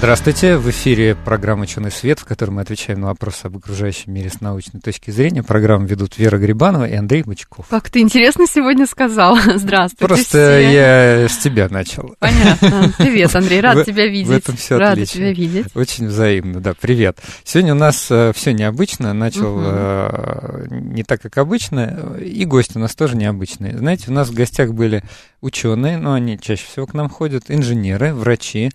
Здравствуйте, в эфире программа «Ученый свет», в которой мы отвечаем на вопросы об окружающем мире с научной точки зрения. Программу ведут Вера Грибанова и Андрей Бычков. Как ты интересно сегодня сказал. Здравствуйте Просто все. я с тебя начал. Понятно. Привет, Андрей, рад в, тебя видеть. В этом все Рада отлично. тебя видеть. Очень взаимно, да, привет. Сегодня у нас э, все необычно, начал угу. э, не так, как обычно, и гости у нас тоже необычные. Знаете, у нас в гостях были ученые, но они чаще всего к нам ходят, инженеры, врачи,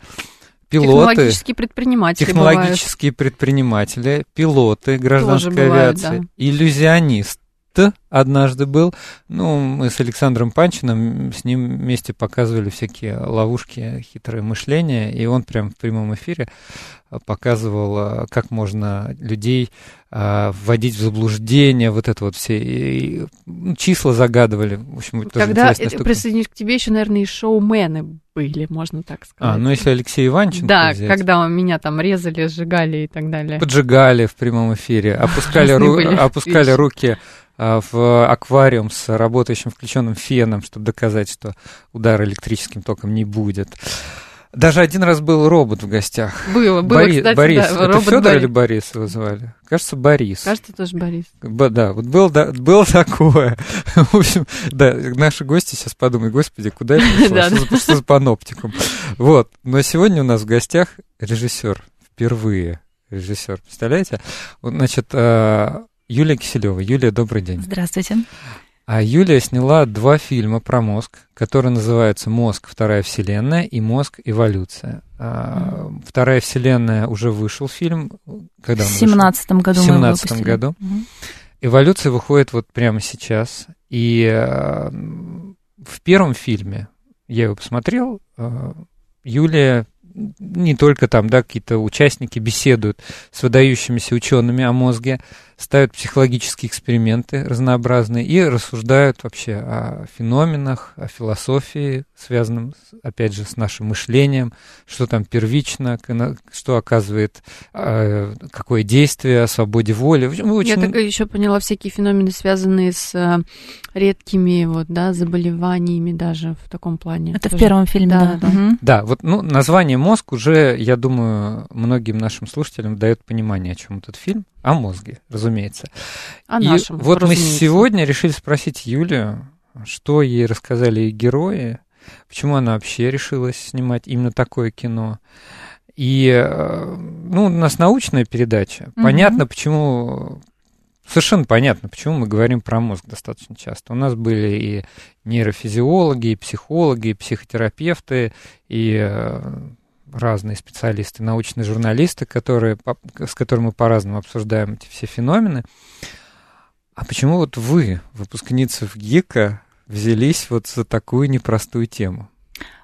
пилоты, технологические предприниматели, технологические бывают. предприниматели, пилоты гражданской бывают, авиации, да. иллюзионист однажды был. Ну, мы с Александром Панчиным с ним вместе показывали всякие ловушки, хитрое мышление, и он прям в прямом эфире показывал, а, как можно людей а, вводить в заблуждение, вот это вот все и, ну, числа загадывали. В общем, тоже Когда присоединюсь к тебе, еще, наверное, и шоумены были, можно так сказать. А, ну если Алексей Иванченко Да, взять. когда меня там резали, сжигали и так далее. Поджигали в прямом эфире, опускали, ру- опускали руки а, в аквариум с работающим включенным феном, чтобы доказать, что удар электрическим током не будет. Даже один раз был робот в гостях. Было, было, Бори, кстати, Борис. да, Это Федор Борис. или Борис его звали? Кажется, Борис. Кажется, тоже Борис. Б- да, вот был, да, было такое. В общем, да, наши гости сейчас подумают, господи, куда я пришла, Да, что, за, что за паноптикум. Вот, но сегодня у нас в гостях режиссер, впервые режиссер, представляете? Вот, значит, э, Юлия Киселева. Юлия, добрый день. Здравствуйте. А Юлия сняла два фильма про мозг, которые называются «Мозг. Вторая вселенная» и «Мозг. Эволюция». А, Вторая вселенная уже вышел фильм. Когда он В семнадцатом году В мы его 17 выпустили. году. Мгм. Эволюция выходит вот прямо сейчас. И э, в первом фильме, я его посмотрел, э, Юлия не только там, да, какие-то участники беседуют с выдающимися учеными о мозге, ставят психологические эксперименты разнообразные и рассуждают вообще о феноменах, о философии, связанном, с- опять же, с нашим мышлением, что там первично, что оказывает э, какое действие, о свободе воли. В общем, Я очень- так еще поняла всякие феномены, связанные с э, редкими вот, да, заболеваниями даже в таком плане. Это в Тоже. первом фильме, Да, да. да. Мгм. Да, вот ну, название «Мозг» уже, я думаю, многим нашим слушателям дает понимание, о чем этот фильм. О мозге, разумеется. О И нашем, вот мы сегодня решили спросить Юлию, что ей рассказали герои, почему она вообще решилась снимать именно такое кино. И, э, ну, у нас научная передача. Мгм. Понятно, почему... Совершенно понятно, почему мы говорим про мозг достаточно часто. У нас были и нейрофизиологи, и психологи, и психотерапевты, и э, разные специалисты, научные журналисты, которые, с которыми мы по-разному обсуждаем эти все феномены. А почему вот вы, выпускница в ГИКа, взялись вот за такую непростую тему?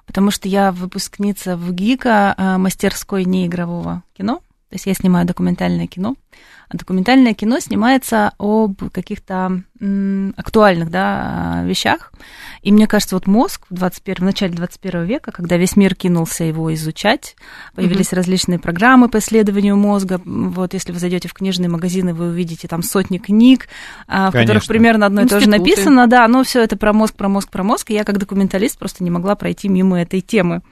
Потому что я выпускница в ГИКа э, мастерской неигрового кино. То есть я снимаю документальное кино. А документальное кино снимается об каких-то актуальных да, вещах. И мне кажется, вот мозг в, 21, в начале 21 века, когда весь мир кинулся его изучать, появились различные программы по исследованию мозга. Вот если вы зайдете в книжные магазины, вы увидите там сотни книг, а, в которых Конечно. примерно одно и то же написано, да, но все это про мозг, про мозг, про мозг. И я как документалист просто не могла пройти мимо этой темы.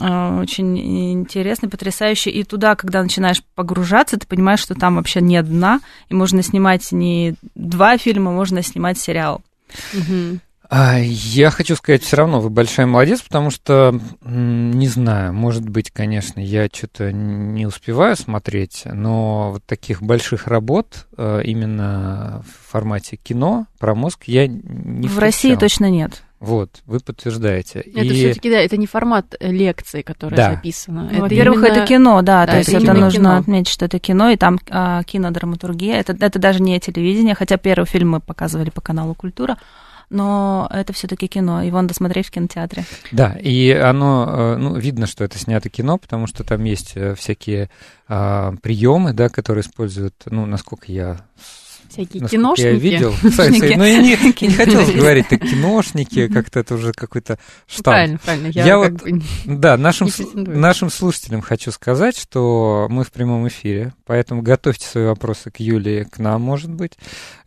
А, Очень интересно, потрясающе. И туда, когда начинаешь погружаться, ты понимаешь, что там вообще нет дна, и можно снимать не два фильма, можно снимать сериал. А, Я хочу сказать, все равно вы большая молодец, потому что, не знаю, может быть, конечно, я что-то не успеваю смотреть, но вот таких больших работ э, именно в формате кино про мозг я не в России встречал. точно нет. Вот, вы подтверждаете. Это И- все-таки, да, это не формат э, лекции, которая Да. записана. Ну, Во-первых, именно- это кино, да, да, то есть это нужно кино. отметить, что это кино, и там а, кинодраматургия. Это, это даже не телевидение, хотя первый фильм мы показывали по каналу Культура, но это все-таки кино. Его надо смотреть в кинотеатре. Да, и оно, э, ну, видно, что это снято кино, потому что там есть э, всякие приемы, да, которые используют, ну, насколько я Всякие насколько киношники. я видел. Кстати, ну, я не, не хотел говорить, так киношники, как-то это уже какой-то штамп. Правильно, правильно. Я, Я вот- бы Да, нашим, нашим слушателям хочу сказать, что мы в прямом эфире, поэтому готовьте свои вопросы к Юлии, к нам, может быть.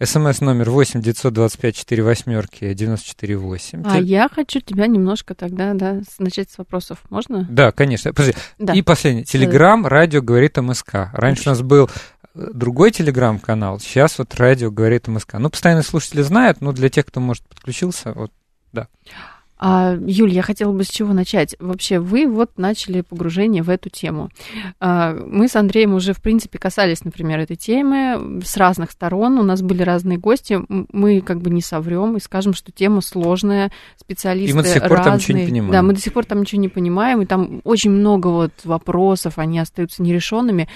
СМС номер 8 925 4 восьмерки 94 8. А я хочу тебя немножко тогда, да, начать с вопросов. Можно? Да, конечно. Подожди. Да. И последний. Телеграм, радио говорит МСК. Раньше у нас был другой телеграм-канал, сейчас вот радио говорит МСК. Ну, постоянные слушатели знают, но для тех, кто, может, подключился, вот А, Юль, я хотела бы с чего начать. Вообще, вы вот начали погружение в эту тему. А, Мы с Андреем уже, в принципе, касались, например, этой темы с разных сторон. У нас были разные гости. Мы как бы не соврем и скажем, что тема сложная, специалисты И мы до сих пор там разные. ничего не понимаем. Да, мы до сих пор там ничего не понимаем, и там очень много вот вопросов, они остаются нерешенными.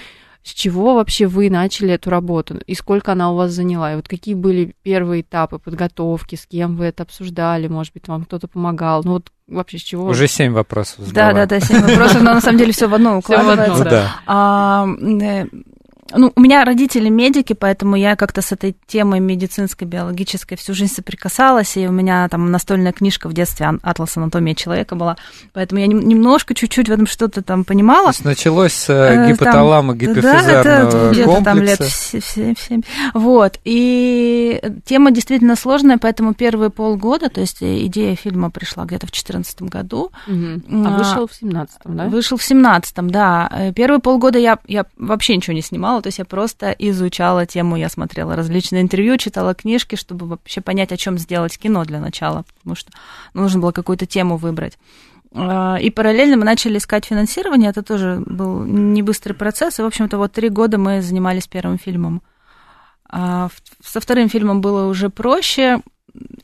С чего вообще вы начали эту работу? И сколько она у вас заняла? И вот какие были первые этапы подготовки? С кем вы это обсуждали? Может быть, вам кто-то помогал? Ну вот вообще с чего? уже семь вопросов Да, да, да, семь вопросов, но на самом деле все в одно Всё в одно, укладывается. Ну, да. Да. Э, ну, у меня родители медики, поэтому я как-то с этой темой медицинской, биологической всю жизнь соприкасалась, и у меня там настольная книжка в детстве «Ан- «Атлас анатомия человека» была, поэтому я нем- немножко, чуть-чуть в этом что-то там То понимала. есть началось с Э, э, гипоталама Да, гипофизарного это где-то там лет комплекса. в се- в семь. Вот. И тема действительно сложная, поэтому первые полгода, то есть идея фильма пришла где-то в 2014 году, Мгм. А, А вышел в 17-м, да? Вышел в семнадцатом, да. Э, Первые полгода я, я вообще ничего не снимала, то есть я просто изучала тему, я смотрела различные интервью, читала книжки, чтобы вообще понять, о чем сделать кино для начала, потому что нужно было какую-то тему выбрать. Э, И параллельно мы начали искать финансирование, это тоже был не быстрый процесс, и, в общем-то, вот три года мы занимались первым фильмом. А со вторым фильмом было уже проще,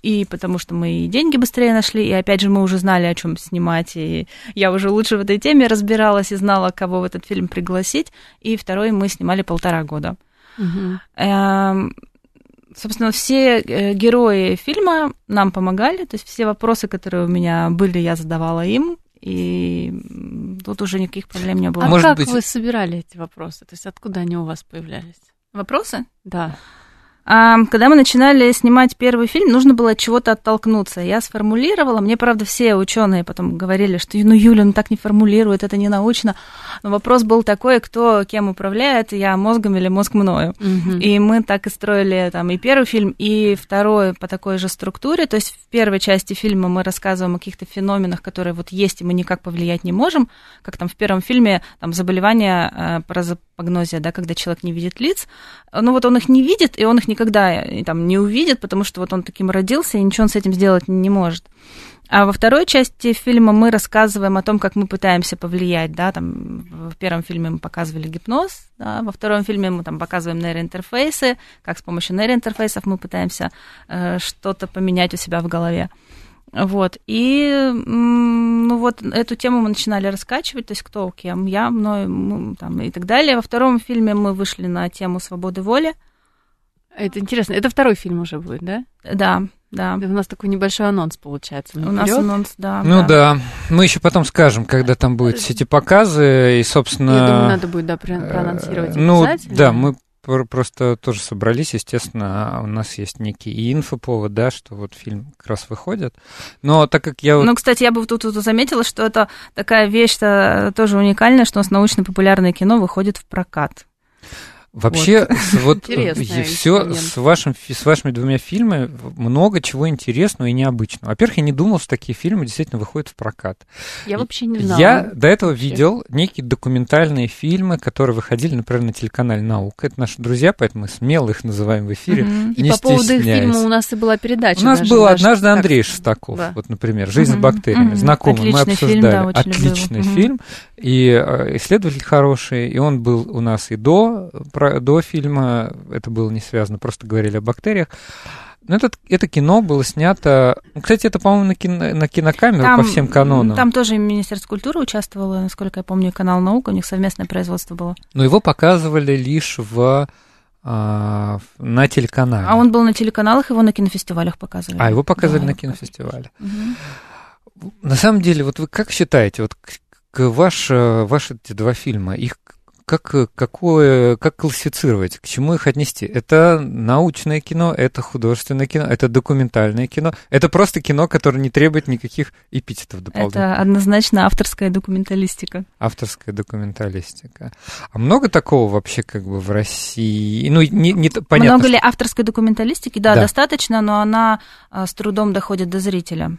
и потому что мы и деньги быстрее нашли, и опять же мы уже знали, о чем снимать, и я уже лучше в этой теме разбиралась и знала, кого в этот фильм пригласить. И второй мы снимали полтора года. Эм, Собственно, все э, герои фильма нам помогали, то есть все вопросы, которые у меня были, я задавала им, и тут уже никаких проблем не было. А Может как быть- вы собирали эти вопросы? То есть откуда они у вас появлялись? Вопросы? Да. А, Когда мы начинали снимать первый фильм, нужно было от чего-то оттолкнуться. Я сформулировала, мне, правда, все ученые потом говорили, что ну, Юля, ну так не формулирует, это не научно. Но вопрос был такой, кто кем управляет, я мозгом или мозг мною. Мгм. И мы так и строили там и первый фильм, и второй по такой же структуре. То есть в первой части фильма мы рассказываем о каких-то феноменах, которые вот есть, и мы никак повлиять не можем. Как там в первом фильме там заболевание э, паразопагнозия, да, когда человек не видит лиц. Ну вот он их не видит, и он их никогда э, там не увидит, потому что вот он таким родился, и ничего он с этим сделать не может. А во второй части фильма мы рассказываем о том, как мы пытаемся повлиять, да, там в первом фильме мы показывали гипноз, да, во втором фильме мы там показываем нейроинтерфейсы, как с помощью нейроинтерфейсов мы пытаемся э, что-то поменять у себя в голове. Вот, и, ну вот, эту тему мы начинали раскачивать, то есть кто кем, я, мной, мы, там, и так далее. Во втором фильме мы вышли на тему свободы воли, Это интересно. Это второй фильм уже будет, да? да, да. У нас такой небольшой анонс получается. У нас анонс, да. Ну да. Мы еще потом скажем, когда там будут все эти показы, и, собственно... Я думаю, надо будет, да, про- проанонсировать э, Ну, да, мы пр- просто тоже собрались, естественно, а у нас есть некий и инфоповод, да, что вот фильм как раз выходит. Но так как я вот Ну, кстати, я бы тут, тут заметила, что это такая вещь-то тоже уникальная, что у нас научно-популярное кино выходит в прокат. Вообще, с- вот Интересный все с, вашим, с вашими двумя фильмами много чего интересного и необычного. Во-первых, я не думал, что такие фильмы действительно выходят в прокат. Я вообще не знала. Я до этого видел некие документальные фильмы, которые выходили, например, на телеканале «Наука». Это наши друзья, поэтому мы смело их называем в эфире. Мгм. И не по поводу их фильма у нас и была передача. У нас даже, был даже однажды. Андрей Шестаков, Да. вот, например, «Жизнь с Мгм. бактериями». Мгм. Знакомый, мы Отличный фильм, обсуждали. да, Отличный люблю. Фильм. И э, исследователь хороший, и он был у нас и до, про- до фильма, это было не связано, просто говорили о бактериях. Но этот, это кино было снято... ну, Кстати, это, по-моему, на, кино, на кинокамеру по всем канонам. Там тоже Министерство культуры участвовало, насколько я помню, канал «Наука», у них совместное производство было. Но его показывали лишь в, а, в- на телеканале. А он был на телеканалах, его на кинофестивалях показывали. А, его показывали Да, на кинофестивале. Мгм. На самом деле, вот вы как считаете, вот ваш, э, ваши эти два фильма, их как, какое, как классифицировать, к чему их отнести? Это научное кино, это художественное кино, это документальное кино, это просто кино, которое не требует никаких эпитетов дополнительных. Это однозначно авторская документалистика. Авторская документалистика. А много такого вообще как бы в России? Ну, не, не понятно. Много ли авторской документалистики? Да, да, достаточно, но она а, с трудом доходит до зрителя.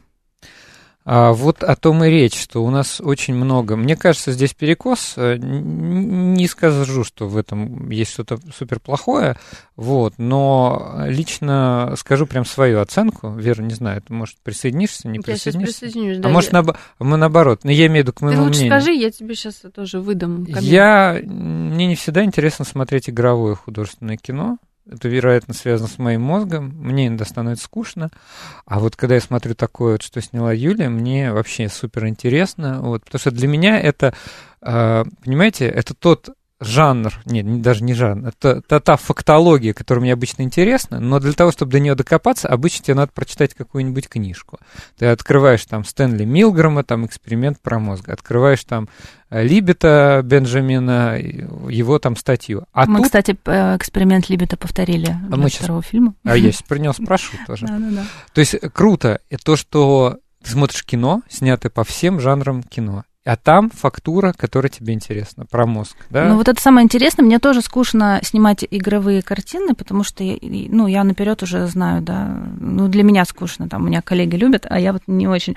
А вот о том и речь, что у нас очень много. Мне кажется, здесь перекос. Э, не скажу, что в этом есть что-то супер плохое, вот, но лично скажу прям свою оценку. Вера, не знаю, ты, может, присоединишься, не я присоединишься? присоединюсь, а да. может, я... мы наоборот. Но я имею в виду к моему ты лучше мнению. скажи, я тебе сейчас тоже выдам коммент. Я... Мне не всегда интересно смотреть игровое художественное кино. Это, вероятно, связано с моим мозгом. Мне иногда становится скучно. А вот когда я смотрю такое, вот, что сняла Юлия, мне вообще супер интересно. Вот, потому что для меня это, э, понимаете, это тот жанр, нет, даже не жанр, это та, та фактология, которая мне обычно интересна, но для того, чтобы до нее докопаться, обычно тебе надо прочитать какую-нибудь книжку. Ты открываешь там Стэнли Милгрома, там эксперимент про мозг, открываешь там э, Либета Бенджамина, его там статью. А Мы, тут... кстати, эксперимент Либета повторили а для сейчас... второго фильма. А я сейчас про него спрошу тоже. То есть круто то, что ты смотришь кино, снятое по всем жанрам кино а там фактура, которая тебе интересна, про мозг, да? Ну, вот это самое интересное. Мне тоже скучно снимать игровые картины, потому что, ну, я наперед уже знаю, да, ну, для меня скучно, там, у меня коллеги любят, а я вот не очень.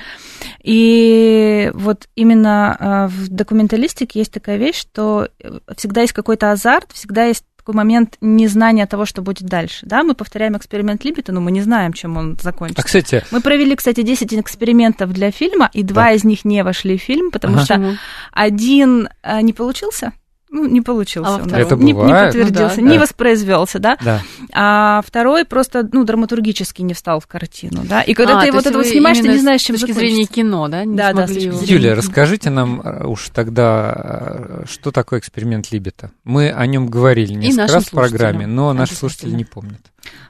И вот именно а, в документалистике есть такая вещь, что всегда есть какой-то азарт, всегда есть такой момент незнания того, что будет дальше. Да, мы повторяем эксперимент Либета, но мы не знаем, чем он закончится. А, кстати... Мы провели, кстати, 10 экспериментов для фильма, и два да. из них не вошли в фильм, потому ага. что один а, не получился, ну, не получился. А это не, не подтвердился, ну, да, не да. воспроизвелся, да? да. А второй просто, ну, драматургически не встал в картину, да? И когда а, ты вот это вот снимаешь, ты не знаешь, чем С точки зрения кино, да? Не да, да. Юлия, расскажите нам э, уж тогда, э, что такое эксперимент Либета? Мы о нем говорили несколько раз в программе, но наши слушатели не помнят.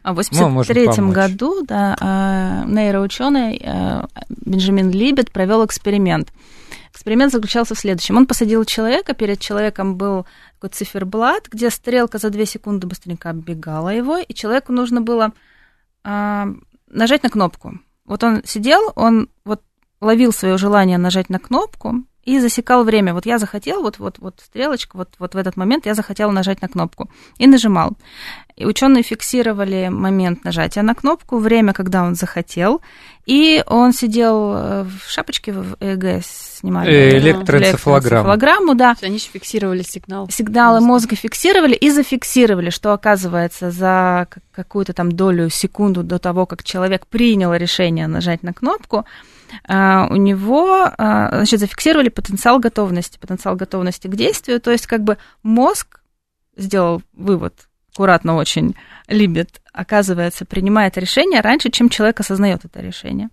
А в 1983 году, да, э, нейроученый Бенджамин Либет провел эксперимент – Эксперимент заключался в следующем. Он посадил человека, перед человеком был такой циферблат, где стрелка за 2 секунды быстренько оббегала его, и человеку нужно было а, нажать на кнопку. Вот он сидел, он вот ловил свое желание нажать на кнопку, и засекал время. Вот я захотел, вот, вот, вот стрелочка, вот, вот в этот момент я захотел нажать на кнопку. И нажимал. И ученые фиксировали момент нажатия на кнопку, время, когда он захотел. И он сидел э, в шапочке в ЭЭГ, снимали э, электроэнцефалограмму. электроэнцефалограмму, да. Они же фиксировали сигнал. Сигналы мозга фиксировали и зафиксировали, что оказывается за какую-то там долю секунду до того, как человек принял решение нажать на кнопку, у него, а, значит, зафиксировали потенциал готовности, потенциал готовности к действию, то есть как бы мозг сделал вывод, аккуратно очень любит, оказывается, принимает решение раньше, чем человек осознает это решение.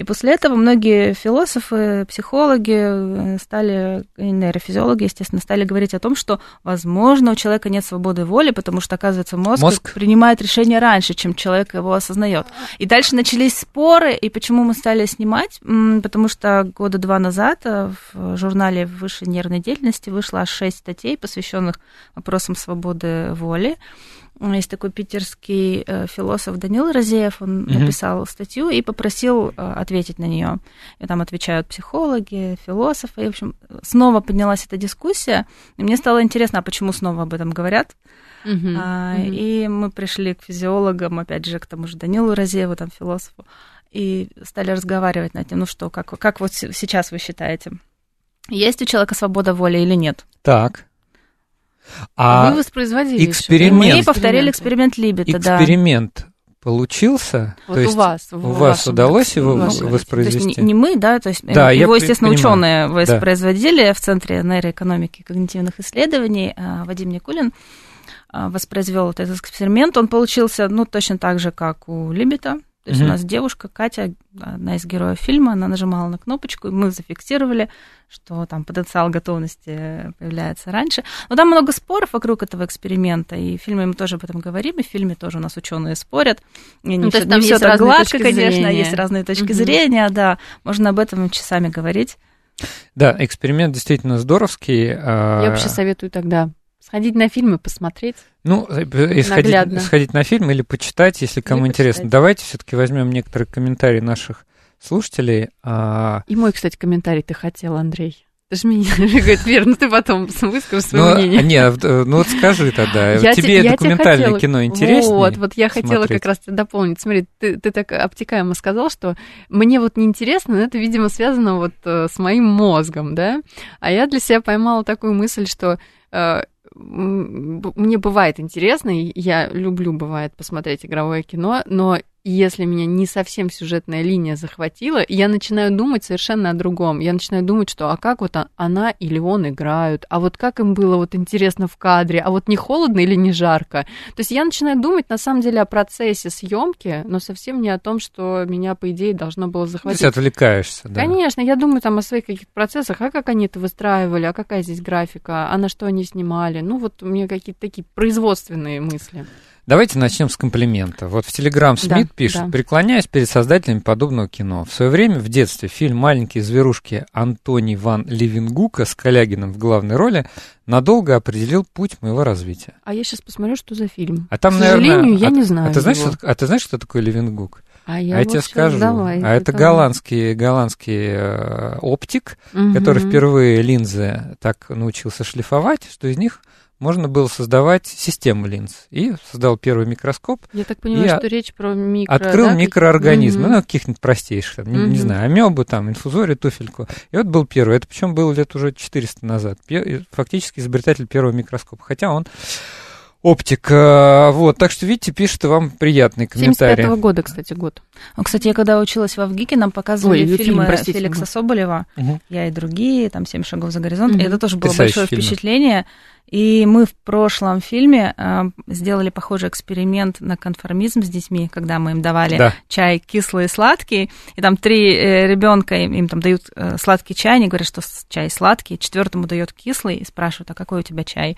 И после этого многие философы, психологи э, стали, нейрофизиологи, естественно, стали говорить о том, что, возможно, у человека нет свободы воли, потому что, оказывается, мозг, мозг? принимает решение раньше, чем человек его осознает. И дальше начались споры, и почему мы стали снимать? Потому что года два назад э, в журнале высшей нервной деятельности вышло шесть статей, посвященных вопросам свободы воли. Есть такой питерский э, философ Данил Розеев, он mm-hmm. написал статью и попросил э, ответить на нее. И там отвечают психологи, философы. И, в общем, снова поднялась эта дискуссия. И мне стало интересно, а почему снова об этом говорят? Mm-hmm. А, mm-hmm. И мы пришли к физиологам, опять же, к тому же Данилу Розееву, там, философу, и стали разговаривать над тем, ну что, как, как вот сейчас вы считаете, есть у человека свобода воли или нет? Так. А Вы воспроизводили эксперимент. Мы повторили эксперимент Либета, да. Эксперимент получился? Вот то у есть вас. У вас удалось его воспроизвести? То есть не мы, да, то есть да, его, естественно, ученые воспроизводили да. в Центре нейроэкономики и когнитивных исследований а, Вадим Никулин а, воспроизвел этот эксперимент. Он получился, ну, точно так же, как у Либета. То есть mm-hmm. у нас девушка Катя, одна из героев фильма, она нажимала на кнопочку, и мы зафиксировали, что там потенциал готовности появляется раньше. Но там много споров вокруг этого эксперимента, и в фильме мы тоже об этом говорим, и в фильме тоже у нас ученые спорят. И ну, не все, не все так гладко, конечно, зрения. есть разные точки mm-hmm. зрения, да, можно об этом часами говорить. Да, эксперимент действительно здоровский. А Я вообще советую тогда Сходить на фильм и посмотреть. Ну, э, и сходить, сходить на фильм или почитать, если кому или интересно. Почитать. Давайте все-таки возьмем некоторые комментарии наших слушателей. А... И мой, кстати, комментарий ты хотел, Андрей. Ты же меня говорит, Вер, ну ты потом выскажешь свое ну, мнение. Нет, ну вот скажи тогда, я тебе я документальное хотела, кино интереснее? Вот, вот я хотела как раз дополнить. Смотри, ты, ты так обтекаемо сказал, что мне вот неинтересно, но это, видимо, связано вот э, с моим мозгом, да? А я для себя поймала такую мысль, что э, мне бывает интересно, я люблю, бывает, посмотреть игровое кино, но если меня не совсем сюжетная линия захватила, я начинаю думать совершенно о другом. Я начинаю думать, что а как вот она или он играют, а вот как им было вот интересно в кадре, а вот не холодно или не жарко. То есть я начинаю думать на самом деле о процессе съемки, но совсем не о том, что меня, по идее, должно было захватить. То есть отвлекаешься, да? Конечно, я думаю там о своих каких-то процессах, а как они это выстраивали, а какая здесь графика, а на что они снимали. Ну вот у меня какие-то такие производственные мысли. Давайте начнем с комплимента. Вот в Телеграм Смит да, пишет, да. преклоняюсь перед создателями подобного кино. В свое время, в детстве, фильм «Маленькие зверушки» Антоний Ван Левингука с Калягином в главной роли надолго определил путь моего развития. А я сейчас посмотрю, что за фильм. А там, К сожалению, наверное, я а, не знаю. А ты, знаешь, что, а ты знаешь, что такое Левингук? А я, а я тебе скажу. Давай, а это голландский, голландский э, оптик, угу. который впервые линзы так научился шлифовать, что из них можно было создавать систему линз. И создал первый микроскоп. Я так понимаю, что речь про микро... Открыл да, микроорганизмы, mm-hmm. ну, каких-нибудь простейших, там, mm-hmm. не, не знаю, амебу, там, инфузорию, туфельку. И вот был первый. Это причем было лет уже 400 назад. Фактически изобретатель первого микроскопа. Хотя он оптик. Вот, так что, видите, пишет вам приятный комментарий. 75 года, кстати, год. Кстати, я когда училась в Авгике, нам показывали Ой, фильмы фильм, Феликса Соболева, угу. «Я и другие», там «Семь шагов за горизонт». Угу. И это тоже было большое фильмы. впечатление. И мы в прошлом фильме э, сделали похожий эксперимент на конформизм с детьми, когда мы им давали да. чай кислый и сладкий, и там три э, ребенка им, им там дают э, сладкий чай, они говорят, что чай сладкий, четвертому дают кислый и спрашивают, а какой у тебя чай?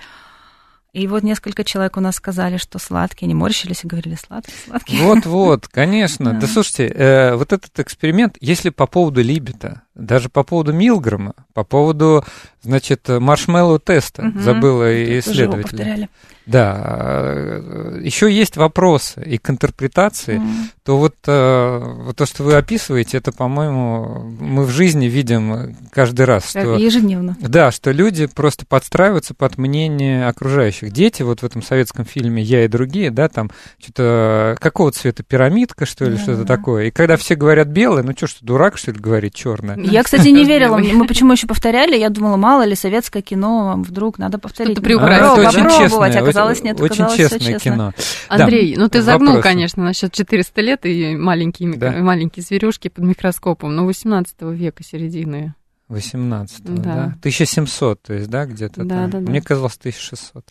И вот несколько человек у нас сказали, что сладкие, они морщились и говорили сладкий, сладкий. Вот-вот, конечно. Да слушайте, э, вот этот эксперимент, если по поводу Либета, даже по поводу Милгрома, по поводу, значит, маршмеллоу теста, угу. забыла исследователя. Да, э, еще есть вопросы и к интерпретации, mm. то вот, э, вот то, что вы описываете, это, по-моему, мы в жизни видим каждый раз. Что, Ежедневно. Да, что люди просто подстраиваются под мнение окружающих. Дети вот в этом советском фильме «Я и другие», да, там что-то какого цвета пирамидка, что ли, да, что-то да. такое. И когда все говорят белое, ну что, что дурак, что ли, говорит черное? Я, кстати, не верила. Мы почему еще повторяли? Я думала, мало ли советское кино, вдруг надо повторить. Что-то приукрасить. А, это очень честное, оказалось, нет, Очень честное кино. Андрей, да, ну ты загнул, вопросы. конечно, насчет 400 лет и маленькие, да. маленькие зверюшки под микроскопом, но 18 века середины. 18 да. да? 1700, то есть, да, где-то да, Да, да. Мне казалось 1600.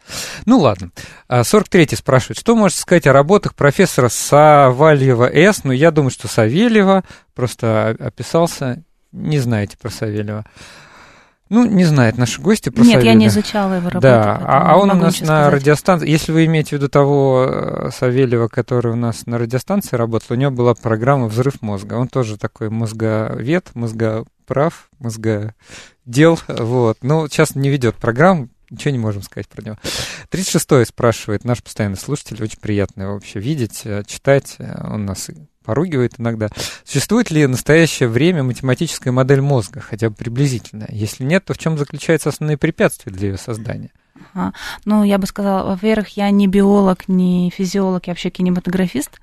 Ну, ладно. 43-й а, спрашивает, что можете сказать о работах профессора Савальева С? Ну, я думаю, что Савельева просто описался. Не знаете про Савельева. Ну, не знает наши гости про Нет, Савельева. я не изучала его работу. Да, а, а он у нас на сказать. радиостанции, если вы имеете в виду того э, Савельева, который у нас на радиостанции работал, у него была программа «Взрыв мозга». Он тоже такой мозговед, мозгоправ, мозгодел, вот. Но сейчас не ведет программу, ничего не можем сказать про него. 36-й спрашивает наш постоянный слушатель, очень приятно вообще видеть, э, читать. Э, он нас поругивает иногда. Существует ли в настоящее время математическая модель мозга, хотя бы приблизительно? Если нет, то в чем заключаются основные препятствия для ее создания? А, ну, я бы сказала, во-первых, я не биолог, не физиолог, я вообще кинематографист,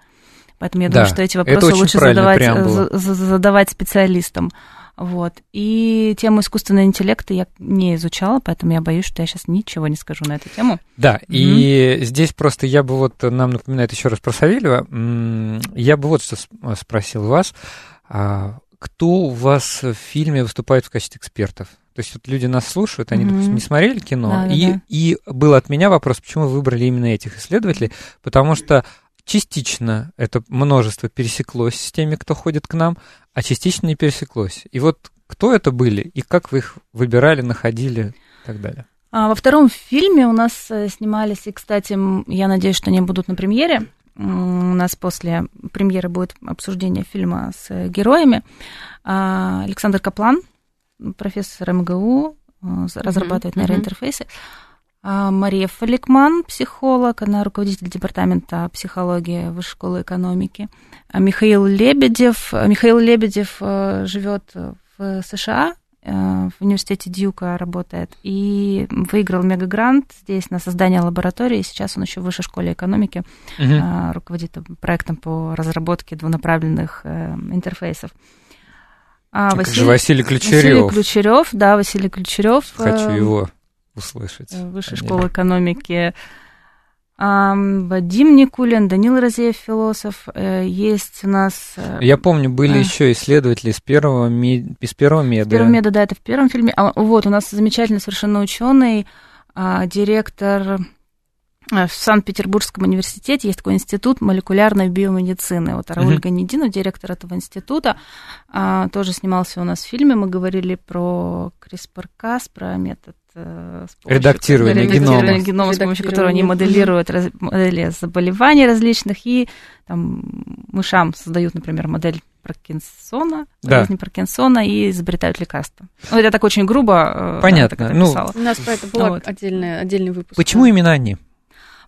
поэтому я да, думаю, что эти вопросы лучше задавать, э, задавать специалистам. Вот. И тему искусственного интеллекта я не изучала, поэтому я боюсь, что я сейчас ничего не скажу на эту тему. Да, mm-hmm. и здесь просто я бы вот, нам напоминает еще раз про Савельева, я бы вот что спросил вас. А кто у вас в фильме выступает в качестве экспертов? То есть вот люди нас слушают, они, mm-hmm. допустим, не смотрели кино, да, и, да. и был от меня вопрос, почему вы выбрали именно этих исследователей, потому что частично это множество пересеклось с теми, кто ходит к нам, а частично не пересеклось. И вот кто это были, и как вы их выбирали, находили и так далее? А, во втором фильме у нас э, снимались, и, кстати, я надеюсь, что они будут на премьере. У нас после премьеры будет обсуждение фильма с э, героями. А, Александр Каплан, профессор МГУ, э, разрабатывает mm-hmm. нейроинтерфейсы. Мария Фаликман, психолог, она руководитель департамента психологии Высшей школы экономики. А Михаил Лебедев. Михаил Лебедев живет в США, в университете Дьюка работает и выиграл мегагрант здесь на создание лаборатории. Сейчас он еще в высшей школе экономики угу. руководит проектом по разработке двунаправленных э, интерфейсов. А, Василий, Василий Ключерев. Василий Ключерев, да, Василий Ключерев. Хочу его услышать. Высшей школы экономики. Вадим Никулин, Данил Розеев, философ. Э, есть у нас... Э, Я помню, были еще исследователи из первого, из первого меда. Из первого меда, да, это в первом фильме. А вот у нас замечательный совершенно ученый, а, директор Э, в Санкт-Петербургском университете есть такой институт молекулярной биомедицины. Вот Рауль uh-huh. Ганединов, директор этого института, а, тоже снимался у нас в фильме. Мы говорили про CRISPR-Cas, про метод э, редактирования генома, генома с помощью которого они моделируют раз, модели заболеваний различных и там, мышам создают, например, модель Паркинсона, да. болезни Паркинсона и изобретают лекарства. Ну, это так очень грубо. Э, Понятно. Так ну, у нас про это был вот. отдельный, отдельный выпуск. Почему да. именно они?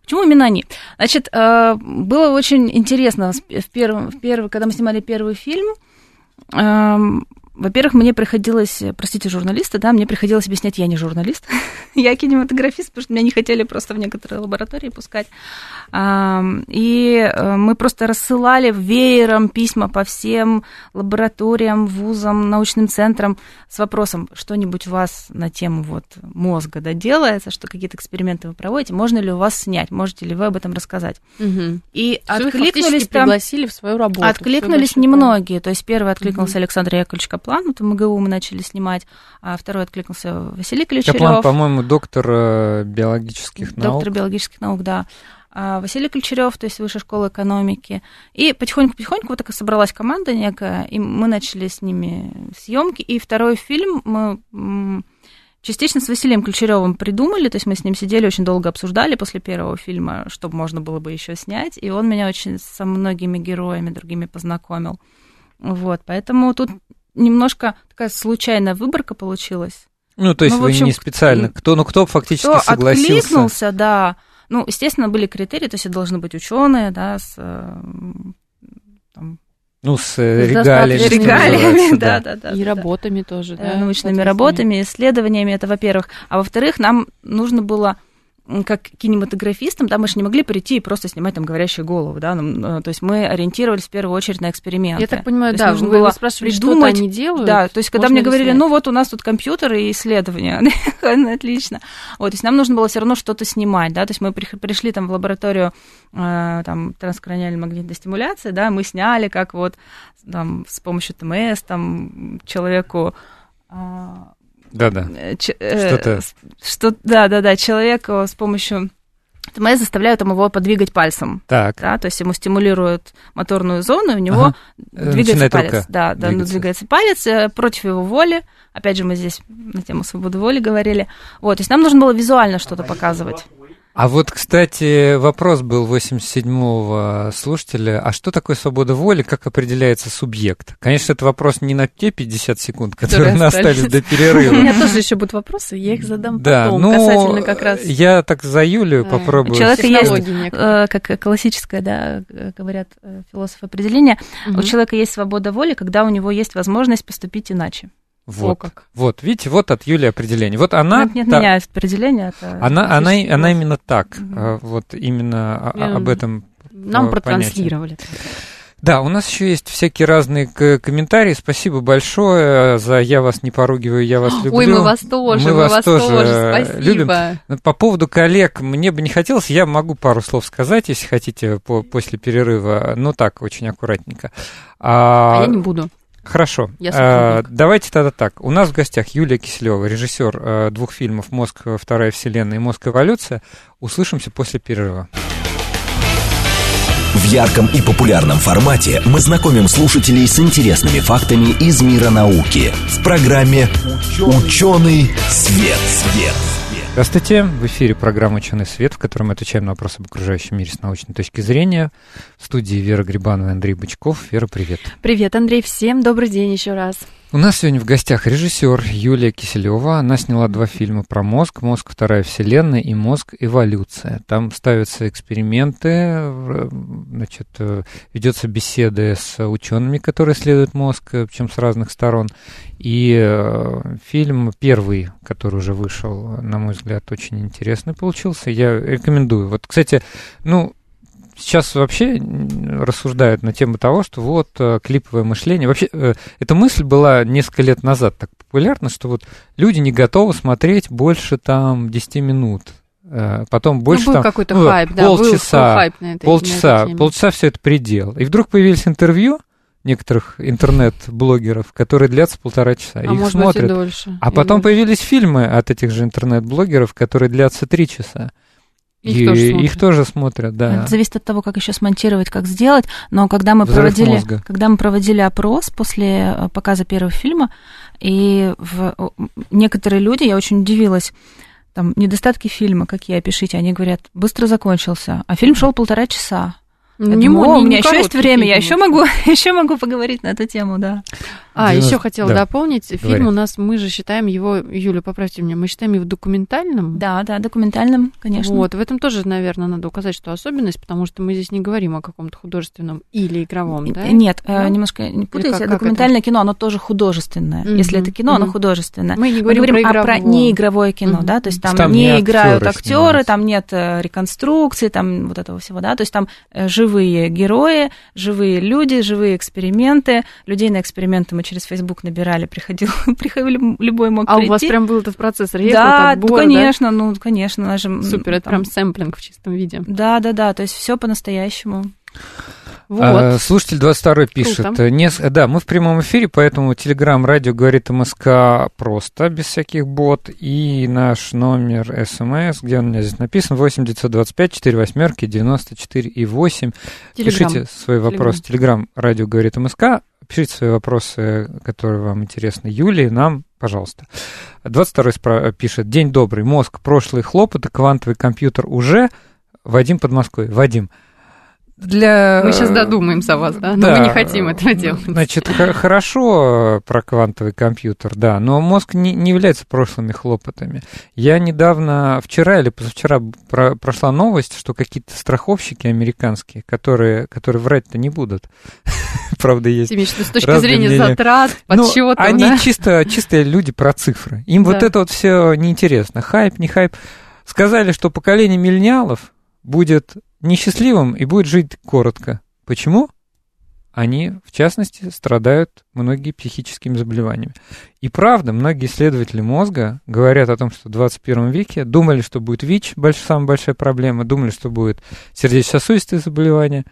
Почему именно они? Значит, э, было очень интересно, в первом, в первый, когда мы снимали первый фильм, эм, во-первых, мне приходилось, простите, журналисты, да, мне приходилось объяснять, я не журналист, я кинематографист, потому что меня не хотели просто в некоторые лаборатории пускать. И э, мы просто рассылали веером письма по всем лабораториям, вузам, научным центрам с вопросом, что-нибудь у вас на тему вот мозга да, делается, что какие-то эксперименты вы проводите, можно ли у вас снять, можете ли вы об этом рассказать. Угу. И откликнулись там... пригласили в свою работу. Откликнулись немногие. То есть первый откликнулся угу. Александр Яковлевич Каплан, вот МГУ мы начали снимать, а второй откликнулся Василий Ключерев. Каплан, по-моему, доктор э, биологических наук. Доктор биологических наук, да. А, Василий Ключерев, то есть Высшая школа экономики. И потихоньку-потихоньку вот такая собралась команда некая, и мы начали с ними съемки. И второй фильм мы частично с Василием Ключеревым придумали, то есть мы с ним сидели, очень долго обсуждали после первого фильма, что можно было бы еще снять, и он меня очень со многими героями другими познакомил. Вот, поэтому тут немножко такая случайная выборка получилась. Ну, то есть ну, вы общем, не специально. Кто, ну, кто фактически кто согласился? откликнулся, да. Ну, естественно, были критерии, то есть это должны быть ученые, да, с э, там, ну, с э, регалиями. регалиями, да, да, да. И работами тоже, да. Научными работами, исследованиями, это во-первых. А во-вторых, нам нужно было как кинематографистам, да, мы же не могли прийти и просто снимать там говорящие головы, да, ну, то есть мы ориентировались в первую очередь на эксперименты. Я так понимаю, да, нужно вы, было спрашивали, придумать, что они делают. Да, то есть когда мне говорили, снять? ну вот у нас тут компьютеры и исследования, отлично. Вот, то есть нам нужно было все равно что-то снимать, да, то есть мы пришли там в лабораторию э, там транскраниальной магнитной стимуляции, да, мы сняли, как вот там с помощью ТМС там человеку да-да. Э, э, Что-то... Что, да-да-да, человека с помощью ТМС заставляют его подвигать пальцем. Так. Да, то есть ему стимулируют моторную зону, и у него ага. двигается Начинает палец. Рука да, да, двигаться. двигается палец э, против его воли. Опять же, мы здесь на тему свободы воли говорили. Вот, то есть нам нужно было визуально что-то показывать. А вот, кстати, вопрос был 87-го слушателя. А что такое свобода воли? Как определяется субъект? Конечно, это вопрос не на те 50 секунд, которые, которые остались до перерыва. У меня тоже еще будут вопросы, я их задам да, потом, ну, касательно как раз... Я так за Юлию попробую. У человека есть, э, как классическое, да, говорят э, философы определения, угу. у человека есть свобода воли, когда у него есть возможность поступить иначе. Вот, О, как. вот, видите, вот от Юли определение. Вот она... Нет, нет та... меня определение. Это она, она, она именно так, угу. вот именно Я... об этом Нам протранслировали. Да, у нас еще есть всякие разные комментарии. Спасибо большое за «Я вас не поругиваю, я вас люблю». Ой, мы вас тоже, мы, мы вас, вас тоже, тоже спасибо. любим. По поводу коллег, мне бы не хотелось, я могу пару слов сказать, если хотите, по, после перерыва, но так, очень аккуратненько. А, а я не буду. Хорошо. а, давайте тогда так. У нас в гостях Юлия Киселева, режиссер а, двух фильмов «Мозг. Вторая вселенная» и «Мозг. Эволюция». Услышимся после перерыва. В ярком и популярном формате мы знакомим слушателей с интересными фактами из мира науки в программе «Ученый свет». свет. Здравствуйте, в эфире программа «Ученый свет», в которой мы отвечаем на вопросы об окружающем мире с научной точки зрения. В студии Вера Грибанова и Андрей Бычков. Вера, привет. Привет, Андрей, всем добрый день еще раз. У нас сегодня в гостях режиссер Юлия Киселева. Она сняла два фильма про мозг. «Мозг. Вторая вселенная» и «Мозг. Эволюция». Там ставятся эксперименты, значит, э, ведется беседы с учеными, которые исследуют мозг, э, причем с разных сторон. И э, фильм первый, который уже вышел, на мой взгляд, очень интересный получился. Я рекомендую. Вот, кстати, ну, сейчас вообще рассуждают на тему того, что вот э, клиповое мышление. Вообще, э, эта мысль была несколько лет назад так популярна, что вот люди не готовы смотреть больше там 10 минут. Э, потом ну, больше ну, был там какой-то ну, хайп, да, полчаса, хайп на этой, полчаса, на полчаса все это предел. И вдруг появились интервью некоторых интернет-блогеров, которые длятся полтора часа. А их может смотрят. быть и дольше. А потом появились фильмы от этих же интернет-блогеров, которые длятся три часа. Их, и тоже их тоже смотрят, да. Это зависит от того, как еще смонтировать, как сделать. Но когда мы Взрыв проводили, мозга. когда мы проводили опрос после э, показа первого фильма, и в, некоторые люди, я очень удивилась, там недостатки фильма, какие опишите, они говорят, быстро закончился, а фильм шел полтора часа. Не думаю, мо- «О, не- у меня не еще есть время, фильм, я еще могу, еще могу поговорить на эту тему, да. А, 90 еще хотела да. дополнить. Фильм Говори. у нас, мы же считаем его, Юля, поправьте меня, мы считаем его документальным. Да, да, документальным, конечно. Вот, в этом тоже, наверное, надо указать, что особенность, потому что мы здесь не говорим о каком-то художественном или игровом, да? Нет, э, Да? немножко не путайте. как- как Документальное кино, оно тоже художественное. Мгм, Если это кино, оно мгм. художественное. Мы не Мы говорим, говорим про о про игровое. неигровое кино, Мгм. да, то есть там, Там не играют актеры там нет э, реконструкции, там вот этого всего, да, то есть там э, живые герои, живые люди, живые эксперименты. Людей на эксперименты мы через Facebook набирали, приходил, приходил любой мог А прийти. у вас прям был этот процесс рекрут, да, отбора, ну, конечно, ну, конечно, же, Супер, это там- прям сэмплинг в чистом виде. Да, да, да, то есть все по-настоящему. Вот. А, слушатель 22 пишет. Круто. э, не да, мы в прямом эфире, поэтому Телеграм, радио говорит МСК просто, без всяких бот. И наш номер СМС, где он у меня здесь написан, 8 925 4 восьмерки 94 и 8. Телеграм. Пишите свои вопросы. Телеграм, радио говорит МСК. Пишите свои вопросы, которые вам интересны. Юлии, нам, пожалуйста. 22 спра- пишет. День добрый. Мозг, прошлые хлопоты, квантовый компьютер уже. Вадим под Москвой. Вадим, для... Мы сейчас додумаемся о вас, да? Но мы не хотим этого делать. Значит, хорошо э, про квантовый компьютер, да, но мозг не, не является прошлыми хлопотами. Я недавно, вчера или позавчера про- прошла новость, что какие-то страховщики американские, которые, которые врать-то не будут, правда, есть виду с точки зрения мнения. затрат, ну, подсчетов, они да? чисто, чистые люди про цифры. Им вот Да. это вот все неинтересно. Хайп, не хайп. Сказали, что поколение миллениалов будет несчастливым и будет жить коротко. Почему? Они, в частности, страдают многие психическими заболеваниями. И правда, многие исследователи мозга говорят о том, что в 21 веке думали, что будет ВИЧ, больш, самая большая проблема, думали, что будет сердечно-сосудистые заболевания.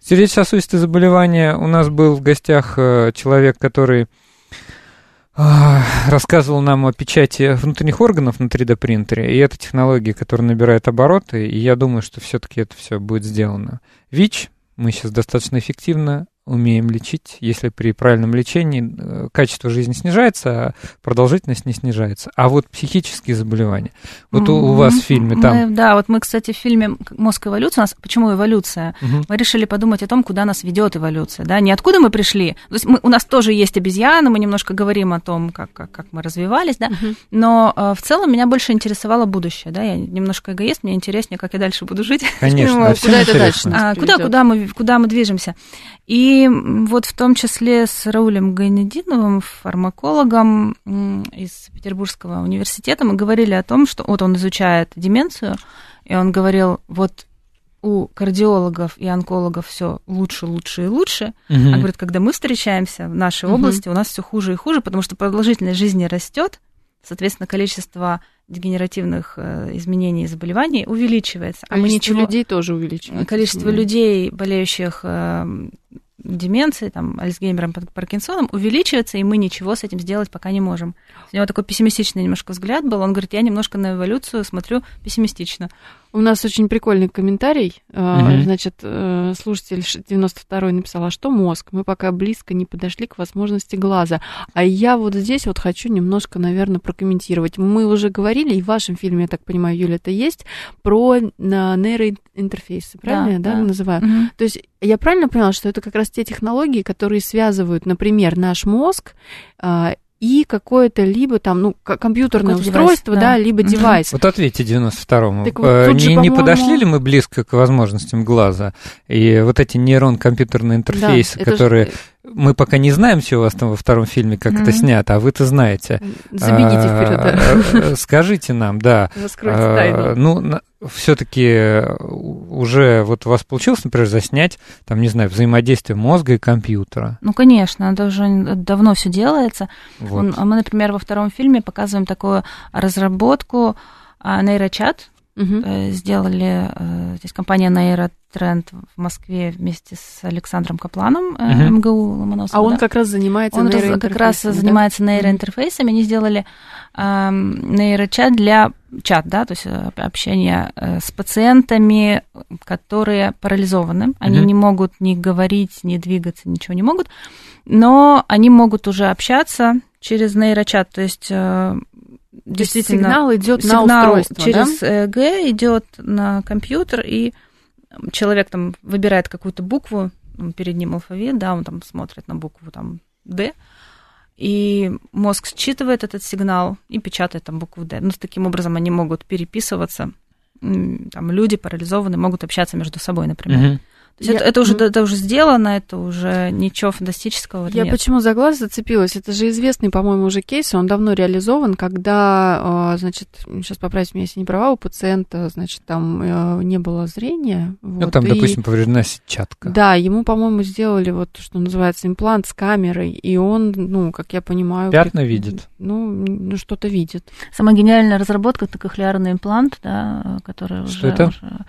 Сердечно-сосудистые заболевания у нас был в гостях э, человек, который рассказывал нам о печати внутренних органов на 3D-принтере, и это технология, которая набирает обороты, и я думаю, что все-таки это все будет сделано. ВИЧ мы сейчас достаточно эффективно умеем лечить, если при правильном лечении э, качество жизни снижается, а продолжительность не снижается. А вот психические заболевания. Вот у, у вас в фильме Мы- там... да, вот мы, кстати, в фильме «Мозг эволюции», у нас, почему эволюция? Мгм. Мы решили подумать о том, куда нас ведет эволюция, да, не откуда мы пришли. То есть мы, у нас тоже есть обезьяны, мы немножко говорим о том, как, как, как мы развивались, да, Мгм. но э, в целом меня больше интересовало будущее, да, я немножко эгоист, мне интереснее, как я дальше буду жить. Конечно, а куда это дальше А, куда, мы, куда мы движемся. И м, вот в том числе с Раулем Гайнединовым, фармакологом из Петербургского университета, мы говорили о том, что вот он изучает деменцию, и он говорил, вот у кардиологов и онкологов все лучше, лучше и лучше. Мгм. А говорит, когда мы встречаемся в нашей Мгм. области, у нас все хуже и хуже, потому что продолжительность жизни растет, соответственно, количество дегенеративных э, изменений и заболеваний увеличивается. А мы Количество ничего, людей тоже увеличивается. количество людей, болеющих э, деменцией, там, Альцгеймером, Пар- Паркинсоном, увеличивается, и мы ничего с этим сделать пока не можем. У него такой пессимистичный немножко взгляд был. Он говорит, я немножко на эволюцию смотрю пессимистично. У нас очень прикольный комментарий. Мгм. Значит, э, слушатель 92-й написал, а что мозг? Мы пока близко не подошли к возможности глаза. А я вот здесь вот хочу немножко, наверное, прокомментировать. Мы уже говорили, и в вашем фильме, я так понимаю, Юля, это есть, про нейроинтерфейсы, правильно я, да, да. называю? Мгм. То есть я правильно поняла, что это как раз раз те технологии, которые связывают, например, наш мозг а, и какое-то либо там, ну, компьютерное Какой устройство, девайс, да. да, либо угу. девайс. Вот ответьте 92-му. Так вот, э, не, же, не подошли ли мы близко к возможностям глаза? И вот эти нейрон-компьютерные интерфейсы, да, которые... Же мы пока не знаем, все у вас там во втором фильме, как mm-hmm. это снято, а вы-то знаете. Забегите вперед, да. Э, скажите нам, да. Раскройте а, тайну. Ну, все-таки уже вот у вас получилось, например, заснять, там, не знаю, взаимодействие мозга и компьютера? Ну, конечно, это уже давно все делается. Вот. А мы, например, во втором фильме показываем такую разработку а, нейрочат, Угу. Сделали здесь компания Нейротренд в Москве вместе с Александром Капланом угу. МГУ Ломоносова. А он да? как раз занимается Он как раз да? занимается нейроинтерфейсами. Они сделали э, нейрочат для чат, да, то есть э, общение с пациентами, которые парализованы. Они угу. не могут ни говорить, ни двигаться, ничего не могут, но они могут уже общаться через нейрочат, то есть действительно сигнал идет на устройство, через да? ЭГ идет на компьютер, и человек там выбирает какую-то букву, перед ним алфавит, да, он там смотрит на букву там Д, и мозг считывает этот сигнал и печатает там букву Д. Ну, таким образом они могут переписываться. Там люди парализованные могут общаться между собой, например. Угу. То есть я... это, это, уже, это уже сделано, это уже ничего фантастического. Я нет. почему за глаз зацепилась? Это же известный, по-моему, уже кейс, он давно реализован, когда, а, значит, сейчас поправить меня, если не права, у пациента, значит, там э, не было зрения. Ну, вот, там, и... допустим, повреждена сетчатка. Да, ему, по-моему, сделали вот, что называется, имплант с камерой, и он, ну, как я понимаю... Пятна при... видит? Ну, ну, что-то видит. Самая гениальная разработка – это кохлеарный имплант, да, который что уже... это? Уже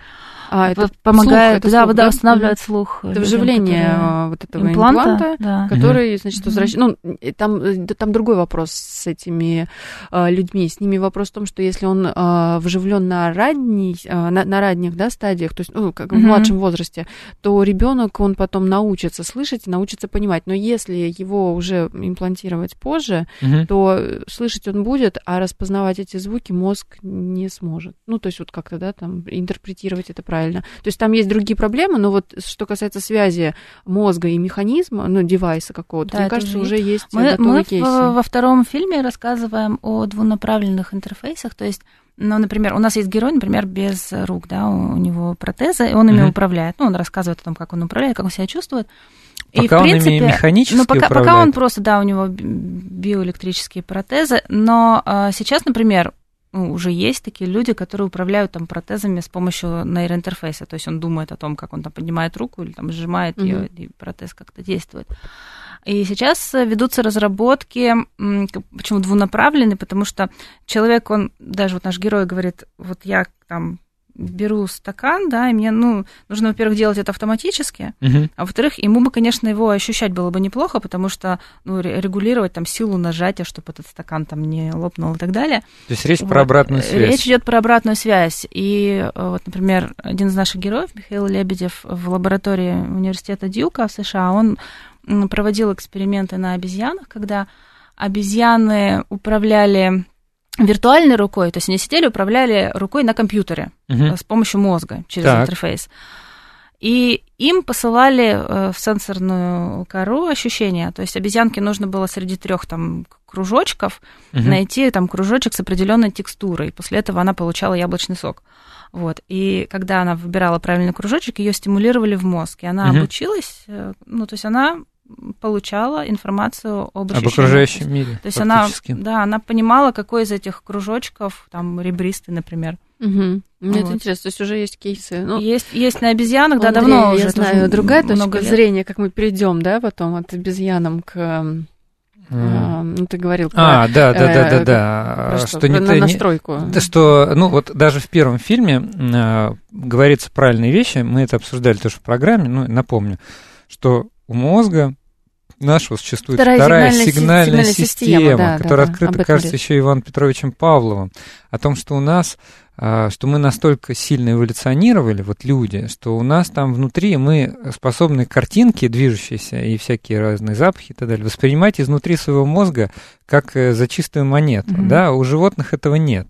а, это помогает, слух, это да, слух, да, восстанавливает слух. Это вживление которые... вот этого импланта, импланта да. который, значит, возвращает... Ну, там, там другой вопрос с этими а, людьми. С ними вопрос в том, что если он а, вживлен на ранней, а, на, на ранних, да, стадиях, то есть, ну, как в младшем возрасте, то ребенок, он потом научится слышать, научится понимать. Но если его уже имплантировать позже, то слышать он будет, а распознавать эти звуки мозг не сможет. Ну, то есть вот как-то, да, там, интерпретировать это правильно правильно. То есть там есть другие проблемы, но вот что касается связи мозга и механизма, ну, девайса какого-то, да, мне кажется, уже есть мы, мы кейсы. В, во втором фильме рассказываем о двунаправленных интерфейсах, то есть ну, например, у нас есть герой, например, без рук, да, у него протезы, и он ими mm-hmm. управляет. Ну, он рассказывает о том, как он управляет, как он себя чувствует. Пока и, в принципе, он механически ну, пока, пока он просто, да, у него биоэлектрические протезы, но а, сейчас, например, ну, уже есть такие люди, которые управляют там протезами с помощью нейроинтерфейса. То есть он думает о том, как он там поднимает руку или там сжимает mm-hmm. ее, и протез как-то действует. И сейчас ведутся разработки, почему двунаправленные, потому что человек, он, даже вот наш герой говорит, вот я там беру стакан, да, и мне, ну, нужно, во-первых, делать это автоматически, uh-huh. а во-вторых, ему бы, конечно, его ощущать было бы неплохо, потому что, ну, регулировать там силу нажатия, чтобы этот стакан там не лопнул и так далее. То есть речь вот. про обратную связь. Речь идет про обратную связь. И э, вот, например, один из наших героев, Михаил Лебедев, в лаборатории университета Дьюка в США, он проводил эксперименты на обезьянах, когда обезьяны управляли виртуальной рукой, то есть они сидели, управляли рукой на компьютере угу. с помощью мозга через так. интерфейс. И им посылали э, в сенсорную кору ощущения. То есть обезьянке нужно было среди трех там кружочков угу. найти там кружочек с определенной текстурой. После этого она получала яблочный сок. Вот. И когда она выбирала правильный кружочек, ее стимулировали в мозг. И она угу. обучилась, э, ну, то есть она получала информацию об, об окружающем мире. То есть она, да, она понимала, какой из этих кружочков, там, ребристый, например. Угу. Мне вот. это интересно, то есть уже есть кейсы. Ну, есть, есть на обезьянах, да, давно я уже. знаю, другая точка зрения, как мы перейдем, да, потом от обезьянам к Mm. А, ну, ты говорил про... А, да, да, да, да, да. Про что, что не, на настройку. Не, что, ну, вот даже в первом фильме э, говорится правильные вещи, мы это обсуждали тоже в программе, ну, напомню, что у мозга нашего существует вторая, вторая сигнальная, сигнальная система, система да, которая да, открыта, кажется, речь. еще Иваном Петровичем Павловым, о том, что у нас, а, что мы настолько сильно эволюционировали, вот люди, что у нас там внутри мы способны картинки движущиеся и всякие разные запахи и так далее воспринимать изнутри своего мозга как э, за чистую монету, mm-hmm. да, у животных этого нет.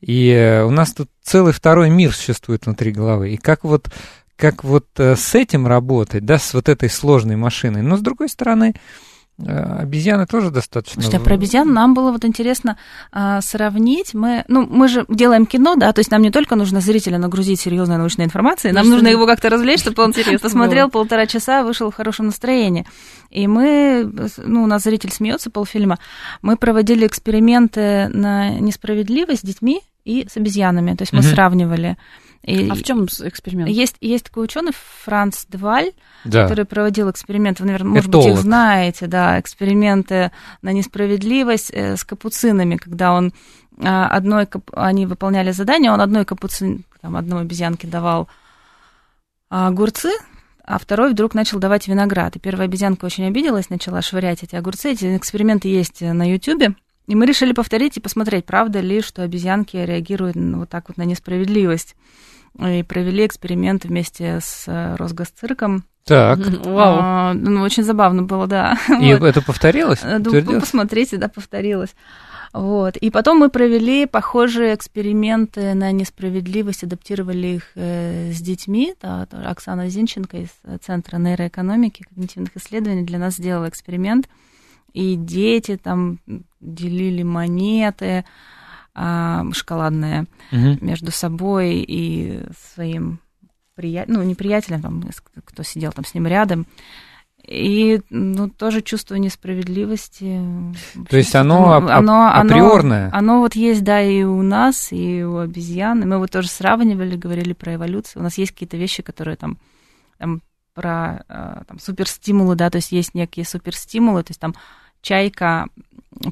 И э, у нас тут целый второй мир существует внутри головы. И как вот как вот э, с этим работать, да, с вот этой сложной машиной. Но с другой стороны, Э, обезьяны тоже достаточно... Слушайте, а про обезьян нам было вот интересно а, сравнить. Мы, ну, мы же делаем кино, да, то есть нам не только нужно зрителя нагрузить серьезной научной информацией, нам нужно его как-то развлечь, чтобы он посмотрел полтора часа, вышел в хорошем настроении. И мы, ну, у нас зритель смеется полфильма, мы проводили эксперименты на несправедливость с детьми и с обезьянами, то есть мы сравнивали и а в чем эксперимент? Есть, есть такой ученый Франц Дваль, да. который проводил эксперименты, вы, наверное, может Этолог. быть, их знаете, да, эксперименты на несправедливость э, с капуцинами, когда он а, одной, они выполняли задание, он одной капуцин, там, одной обезьянке давал огурцы, а второй вдруг начал давать виноград. И первая обезьянка очень обиделась, начала швырять эти огурцы. Эти эксперименты есть на Ютубе. И мы решили повторить и посмотреть, правда ли, что обезьянки реагируют вот так вот на несправедливость и провели эксперимент вместе с э, Росгосцирком. Так. Вау. А, ну, очень забавно было, да. И вот. это повторилось? Ну, посмотрите, да, повторилось. Вот. И потом мы провели похожие эксперименты на несправедливость, адаптировали их э, с детьми. Да, Оксана Зинченко из Центра нейроэкономики, когнитивных исследований для нас сделала эксперимент. И дети там делили монеты, шоколадное угу. между собой и своим приятелем, ну, не приятелем, там, кто сидел там с ним рядом. И ну, тоже чувство несправедливости. То есть оно, оно априорное? Оно, оно вот есть, да, и у нас, и у обезьян. Мы вот тоже сравнивали, говорили про эволюцию. У нас есть какие-то вещи, которые там, там про а, там, суперстимулы, да, то есть есть некие суперстимулы, то есть там чайка,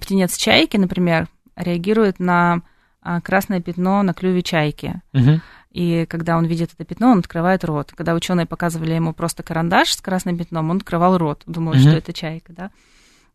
птенец чайки, например, реагирует на а, красное пятно на клюве чайки. Угу. И когда он видит это пятно, он открывает рот. Когда ученые показывали ему просто карандаш с красным пятном, он открывал рот, думал, угу. что это чайка, да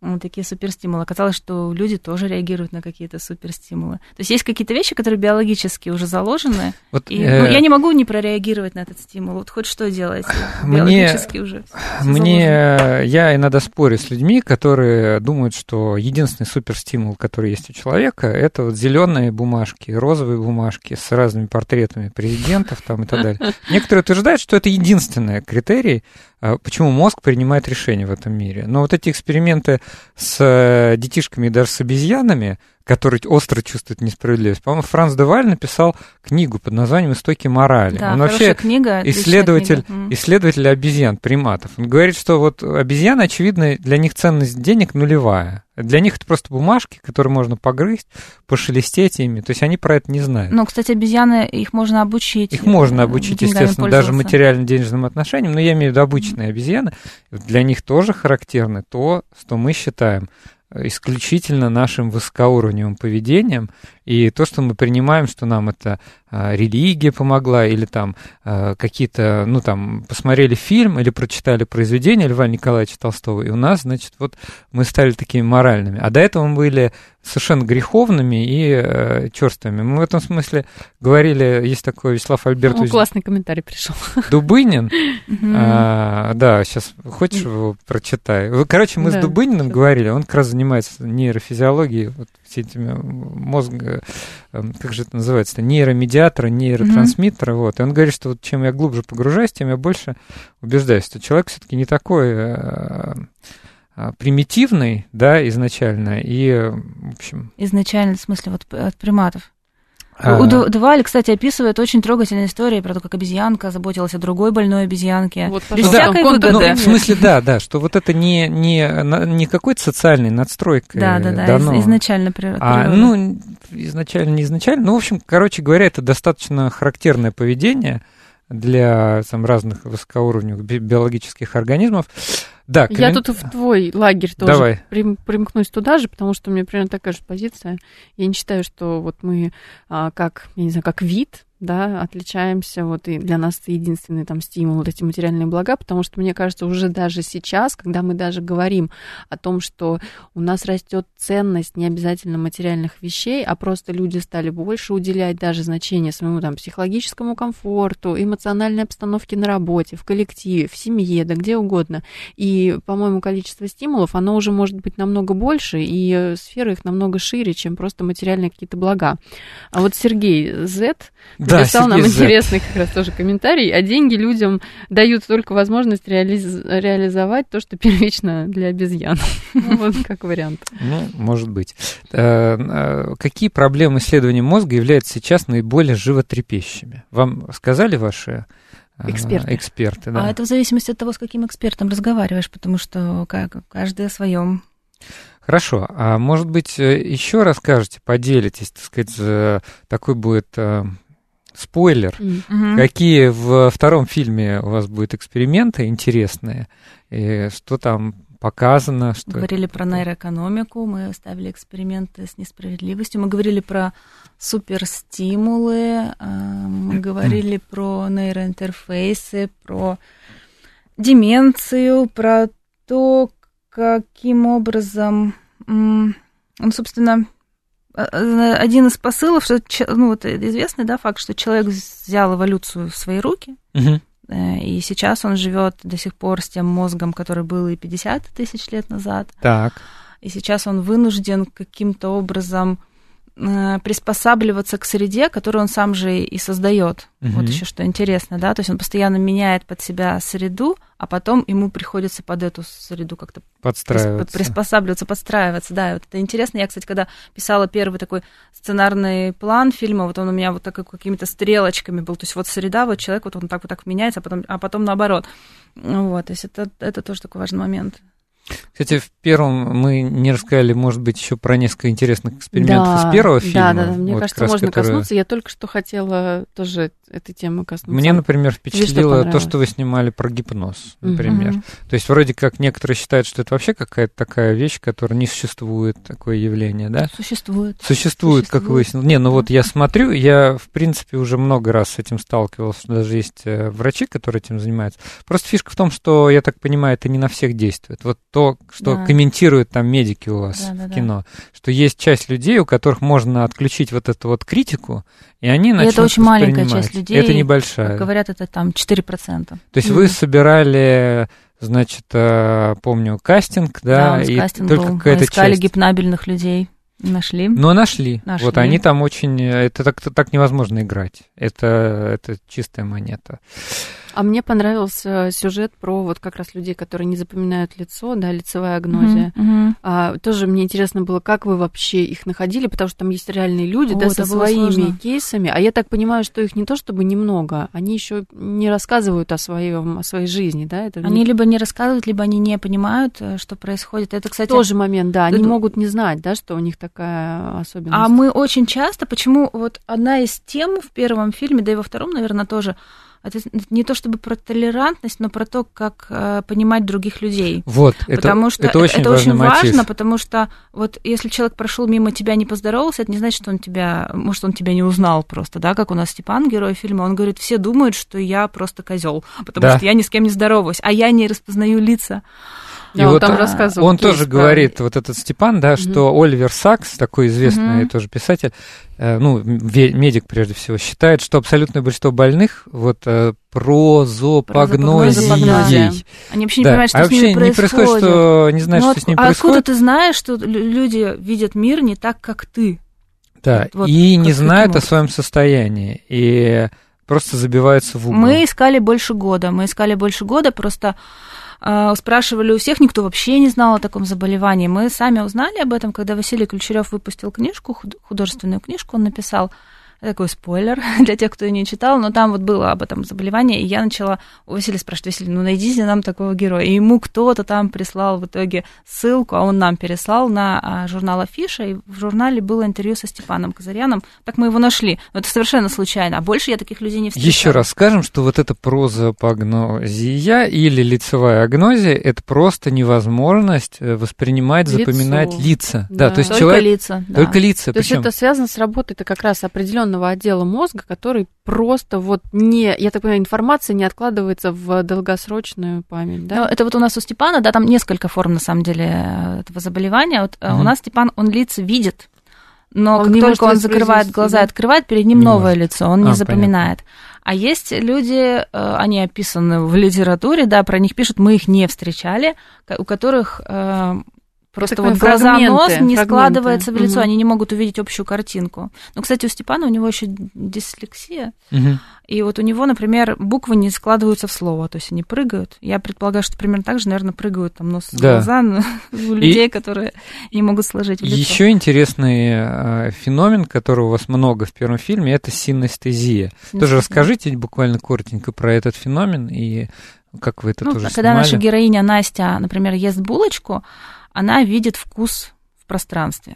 вот такие суперстимулы. Оказалось, что люди тоже реагируют на какие-то суперстимулы. То есть есть какие-то вещи, которые биологически уже заложены, вот, и э... ну, я не могу не прореагировать на этот стимул. Вот хоть что делать, биологически мне, уже. Мне заложено. я иногда спорю с людьми, которые думают, что единственный суперстимул, который есть у человека, это вот зеленые бумажки, розовые бумажки с разными портретами президентов там и так далее. Некоторые утверждают, что это единственный критерий, а почему мозг принимает решения в этом мире. Но вот эти эксперименты с э, детишками и даже с обезьянами, которые остро чувствуют несправедливость. По-моему, Франц Деваль написал книгу под названием «Истоки морали». Да, Он вообще книга, исследователь, книга. исследователь обезьян, приматов. Он говорит, что вот обезьяны, очевидно, для них ценность денег нулевая. Для них это просто бумажки, которые можно погрызть, пошелестеть ими. То есть они про это не знают. Ну, кстати, обезьяны, их можно обучить. Их можно обучить, естественно, даже материально-денежным отношениям. Но я имею в виду обычные обезьяны. Для них тоже характерно то, что мы считаем исключительно нашим высокоуровневым поведением, и то, что мы принимаем, что нам это а, религия помогла, или там а, какие-то, ну там, посмотрели фильм или прочитали произведение Льва Николаевича Толстого, и у нас, значит, вот мы стали такими моральными. А до этого мы были совершенно греховными и э, черствыми. Мы в этом смысле говорили, есть такой Вячеслав Альбертович... Ну, классный комментарий пришел. Дубынин. а, да, сейчас хочешь его прочитай? Короче, мы да, с Дубыниным говорили, он как раз занимается нейрофизиологией, вот все этими мозга, эм, как же это называется, нейромедиатора, нейротрансмиттера, mm-hmm. вот. И он говорит, что вот чем я глубже погружаюсь, тем я больше убеждаюсь, что человек все-таки не такой э, э, примитивный, да, изначально, и, в общем... Изначально, в смысле, вот от приматов? А... У Деваль, кстати, описывает очень трогательные истории про то, как обезьянка заботилась о другой больной обезьянке. Вот, Без ну, всякой да, выгоды. Ну, в смысле, да, да, что вот это не, не, не какой-то социальной надстройкой Да, да, да, дано, изначально природа. А, ну, изначально, не изначально. Ну, в общем, короче говоря, это достаточно характерное поведение для там, разных высокоуровневых биологических организмов. Да, коммен... Я тут в твой лагерь тоже Давай. Прим, примкнусь туда же, потому что у меня примерно такая же позиция. Я не считаю, что вот мы а, как, я не знаю, как вид, да, отличаемся, вот и для нас это единственный там стимул, вот эти материальные блага, потому что, мне кажется, уже даже сейчас, когда мы даже говорим о том, что у нас растет ценность не обязательно материальных вещей, а просто люди стали больше уделять даже значение своему там психологическому комфорту, эмоциональной обстановке на работе, в коллективе, в семье, да где угодно. И, по-моему, количество стимулов, оно уже может быть намного больше, и э, сфера их намного шире, чем просто материальные какие-то блага. А вот Сергей Z Да, написал нам интересный как раз тоже комментарий. А деньги людям дают только возможность реализ- реализовать то, что первично для обезьян. Вот как вариант. Ну, может быть. Э, э, Какие проблемы исследования мозга являются сейчас наиболее животрепещущими? Вам сказали ваши э, Эксперты. эксперты да? А это в зависимости от того, с каким экспертом разговариваешь, потому что каждый о своем. Хорошо. А может быть, еще расскажете, поделитесь, так сказать, такой будет спойлер. М. Какие в втором фильме у вас будут эксперименты интересные? И что там показано? Что... Говорили про нейроэкономику, мы ставили эксперименты с несправедливостью, мы говорили про суперстимулы, э, мы говорили про нейроинтерфейсы, про деменцию, про то, каким образом, ну, собственно, один из посылов, что, ну, вот известный, да, факт, что человек взял эволюцию в свои руки, э, и сейчас он живет до сих пор с тем мозгом, который был и 50 тысяч лет назад, Так. и сейчас он вынужден каким-то образом э, приспосабливаться к среде, которую он сам же и создает. Мгм. Вот еще что интересно, да, то есть он постоянно меняет под себя среду, а потом ему приходится под эту среду как-то Подстраиваться. приспосабливаться, подстраиваться, да, и вот это интересно. Я, кстати, когда писала первый такой сценарный план фильма, вот он у меня вот так как какими-то стрелочками был, то есть вот среда, вот человек, вот он так вот так меняется, а потом, а потом наоборот. Вот, то есть это, это тоже такой важный момент. Кстати, в первом мы не рассказали, может быть, еще про несколько интересных экспериментов Да, из первого фильма. Да, да, да. Мне вот кажется, как раз можно которые- коснуться. Я только что хотела тоже этой темы коснуться. Мне, например, Тебе что впечатлило то, что вы снимали про гипноз, например. Мгм. То есть вроде как некоторые считают, что это вообще какая-то такая вещь, которая не существует, такое явление, да? Существует. Существует, как Существует. выяснилось. Не, ну вот я смотрю, я, в принципе, уже много раз с этим сталкивался, даже есть э, врачи, которые этим занимаются. Просто фишка в том, что, я так понимаю, это не на всех действует. Вот то, что Да. комментируют там медики у вас Да, да, в да. кино, что есть часть людей, у которых можно отключить вот эту вот критику, и они И начнут это очень маленькая часть людей. Это небольшая. Говорят, это там 4%. То есть вы Мгм. собирали, значит, э, помню, кастинг, да, нас и кастинг только был. Мы какая-то искали часть. гипнабельных людей. Нашли. Но нашли. Нашли. Вот они там очень... э, Это так, так невозможно играть. Это, это чистая монета. А мне понравился сюжет про вот как раз людей, которые не запоминают лицо, да, лицевая агнозия. Мгм. А, тоже мне интересно было, как вы вообще их находили, потому что там есть реальные люди, О, да, со своими сложно. кейсами. А я так понимаю, что их не то чтобы немного, они еще не рассказывают о своем, о своей жизни, да? Это Они не- либо не рассказывают, либо они не понимают, э, что происходит. Это, кстати, тоже момент, да. Они это- могут не знать, да, что у них такая особенность. А мы очень часто, почему вот одна из тем в первом фильме, да и во втором, наверное, тоже, это не то чтобы про толерантность, но про то, как э, понимать других людей. Вот, это, потому что это очень важный мотив. важно, потому что вот если человек прошел мимо тебя, не поздоровался, это не значит, что он тебя, может, он тебя не узнал просто, да, как у нас Степан, герой фильма, он говорит, все думают, что я просто козел, потому Да. что я ни с кем не здороваюсь, а я не распознаю лица. Да, И он вот там рассказывал. Он кейс тоже про- говорит, вот этот Степан, да, что Оливер Сакс, такой известный Мгм. тоже писатель, э, ну, медик прежде всего, считает, что абсолютное большинство больных вот э. Прозапагнозия. Они вообще не Да, понимают, что а с вообще ними не происходит, что не знаешь, Ну, что с ним а откуда происходит. ты знаешь, что лю- люди видят мир не так, как ты? Да, Вот- и не знают о своем состоянии. И просто забиваются в угол. Мы искали больше года. Мы искали больше года, просто спрашивали у всех, никто вообще не знал о таком заболевании. Мы сами узнали об этом, когда Василий Ключерев выпустил книжку, худ- художественную книжку, он написал такой спойлер для тех, кто не читал, но там вот было об этом заболевании, и я начала у Василия спрашивать, Василий, ну найдите нам такого героя. И ему кто-то там прислал в итоге ссылку, а он нам переслал на а, журнал Афиша, и в журнале было интервью со Степаном Казаряном. Так мы его нашли. Но это совершенно случайно. А больше я таких людей не встречала. Еще раз скажем, что вот эта прозапагнозия или лицевая агнозия – это просто невозможность э, воспринимать, Лицо. запоминать лица. Да, Да. то есть Только человек... лица. да. Только лица, То есть причем это связано с работой это как раз определенного отдела мозга, который просто вот не, я так понимаю, информация не откладывается в долгосрочную память, Ну, да? это вот у нас у Степана, да, там несколько форм, на самом деле, э, этого заболевания. Вот Мгм. у нас Степан, он лица видит, но Он как не только он закрывает глаза и открывает, перед ним Не новое может. лицо, он А, не запоминает. А есть люди, э, они описаны в литературе, да, про них пишут, мы их не встречали, у которых Просто Такое вот глаза, фрагменты, нос не фрагменты. складывается в лицо, Мгм. они не могут увидеть общую картинку. Ну, кстати, у Степана у него еще дислексия, Мгм. и вот у него, например, буквы не складываются в слово, то есть они прыгают. Я предполагаю, что примерно так же, наверное, прыгают там нос Да. глаза ну, у людей, которые не могут сложить в лицо. Еще интересный э, феномен, которого у вас много в первом фильме, это синестезия. Тоже расскажите буквально коротенько про этот феномен и как вы это Ну, тоже когда снимали. наша героиня Настя, например, ест булочку, она видит вкус в пространстве.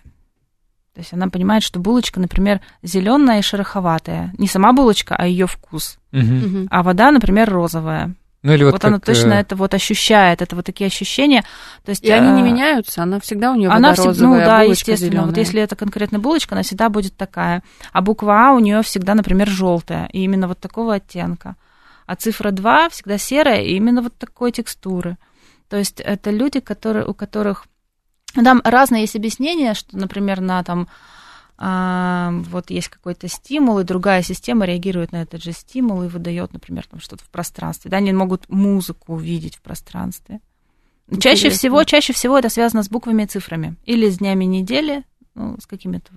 То есть она понимает, что булочка, например, зеленая и шероховатая. Не сама булочка, а ее вкус. Мгм. А вода, например, розовая. Ну или вот, Вот, она как, точно э, это вот ощущает, это вот такие ощущения. То есть, И они не э, меняются, она всегда у нее Она всегда, розовая, ну да, булочка естественно. Вот зелёная. если это конкретно булочка, она всегда будет такая. А буква А у нее всегда, например, желтая, и именно вот такого оттенка. А цифра 2 всегда серая, и именно вот такой текстуры. То есть это люди, которые, у которых... Там разные есть объяснения, что, например, на там а, вот есть какой-то стимул, и другая система реагирует на этот же стимул и выдает, например, там что-то в пространстве. Да, они могут музыку увидеть в пространстве. Чаще Интересно. всего, чаще всего это связано с буквами и цифрами. Или с днями недели, ну, с какими-то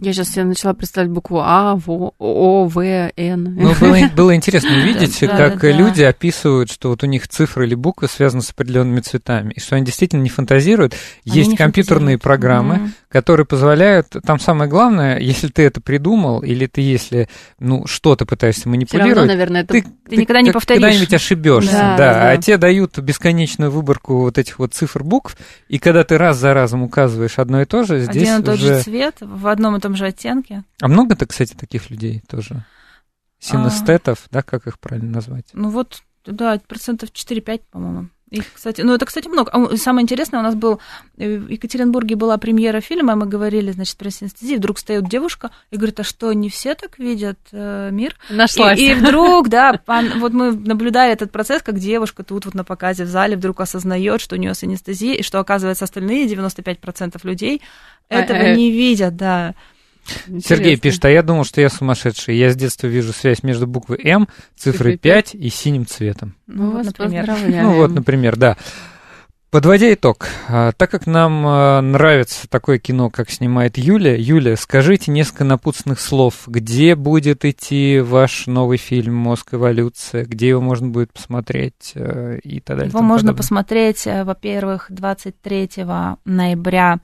Я сейчас себе начала представлять букву А, В, О, В, Н. Ну, было, было интересно увидеть, как люди описывают, что вот у них цифры или буквы связаны с определенными цветами, и что они действительно не фантазируют. Есть компьютерные программы. Которые позволяют, там самое главное, если ты это придумал, или ты если, ну, что-то пытаешься Все равно, манипулировать, наверное, это ты, Ты никогда не повторишь. Когда-нибудь ошибешься, Да, да, да. А тебе дают бесконечную выборку вот этих вот цифр букв, и когда ты раз за разом указываешь одно и то же, здесь Один и тот уже... же цвет в одном и том же оттенке. А много-то, кстати, таких людей тоже? Синестетов, да, как их правильно назвать? Ну вот, да, процентов 4-5, по-моему. Их, кстати, ну это, кстати, много. А самое интересное, у нас был э, в Екатеринбурге была премьера фильма, мы говорили, значит, про синестезию. Вдруг встает девушка и говорит, а что, не все так видят э, мир? Нашлась. И, и вдруг, да, пан- вот мы наблюдали этот процесс, как девушка тут вот на показе в зале вдруг осознает, что у нее синестезия, и что, оказывается, остальные 95% людей А, этого э, не видят, да. Сергей Интересно. пишет, а я думал, что я сумасшедший. Я с детства вижу связь между буквой М, цифрой Цифрой пять. 5 и синим цветом. Мы Ну, вот, например. поздравляем. Ну вот, например, да. Подводя итог, а, так как нам а, нравится такое кино, как снимает Юля, Юля, скажите несколько напутственных слов. Где будет идти ваш новый фильм «Мозг. Эволюция», где его можно будет посмотреть э, и так далее. Его можно подобное? посмотреть, э, во-первых, 23 ноября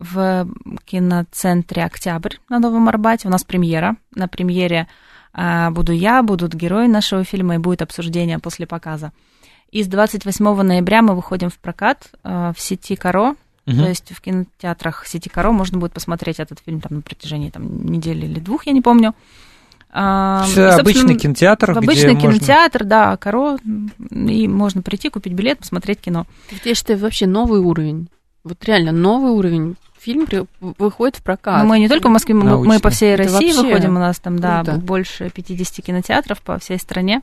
в киноцентре «Октябрь» на Новом Арбате. У нас премьера. На премьере а, буду я, будут герои нашего фильма и будет обсуждение после показа. И с 28 ноября мы выходим в прокат э, в сети «Каро», Мгм. то есть в кинотеатрах сети «Каро» можно будет посмотреть этот фильм там на протяжении там, недели или двух, я не помню. А, Это и, собственно, обычный кинотеатр, в где обычный можно- кинотеатр, да, Каро, и можно прийти, купить билет, посмотреть кино. Я считаю, вообще новый уровень. Вот реально новый уровень. Фильм при- выходит в прокат. Но мы не только в Москве, мы, мы по всей Это России вообще выходим, у нас там, да, круто. больше 50 кинотеатров по всей стране.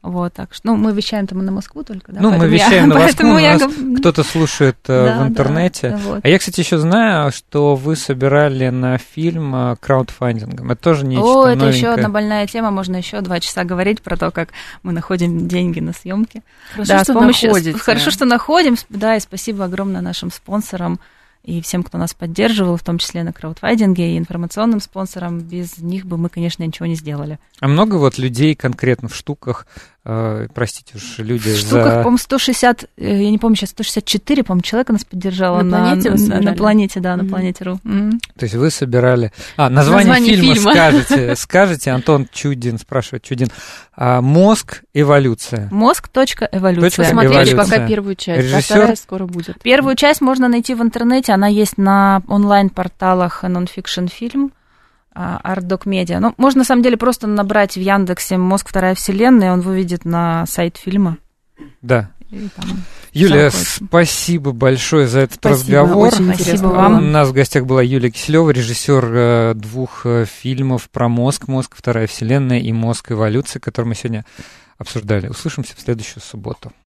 Вот, так что, ну, мы вещаем там на Москву только, да. Ну, мы поэтому я- вещаем на Москву, я гов- Кто-то слушает э, Да, в да, интернете. вот. А я, кстати, еще знаю, что вы собирали на фильм э, краудфандингом. Это тоже нечто О, это новенькое. еще одна больная тема, можно еще два часа говорить про то, как мы находим деньги на съемки. Хорошо, да, что с помощью, находите. хорошо, что находим, да, и спасибо огромное нашим спонсорам и всем, кто нас поддерживал, в том числе на краудфандинге и информационным спонсорам. Без них бы мы, конечно, ничего не сделали. А много вот людей конкретно в штуках, простите уж, люди В за... штуках, по-моему, 160, э, я не помню сейчас, 164, по-моему, человека нас поддержало На планете вы на, на планете, да, на Мгм. планете РУ. Мгм. То есть вы собирали... А, название, Название фильма, фильма. скажете, скажете, Антон Чудин спрашивает, Чудин. А, мозг, эволюция. Мозг. Точка. Эволюция. Точка Посмотрели Эволюция. пока первую часть, а Режиссер? вторая скоро будет. Первую часть можно найти в интернете, она есть на онлайн-порталах Nonfiction Film, Артдок Медиа. Ну, можно, на самом деле, просто набрать в Яндексе «Мозг. Вторая вселенная», и он выведет на сайт фильма. Да. И там Юлия, спасибо большое за этот Спасибо, разговор. очень Спасибо вам. У нас в гостях была Юлия Киселева, режиссер э, двух э, фильмов про мозг, мозг, вторая вселенная и мозг эволюции, которые мы сегодня обсуждали. Услышимся в следующую субботу.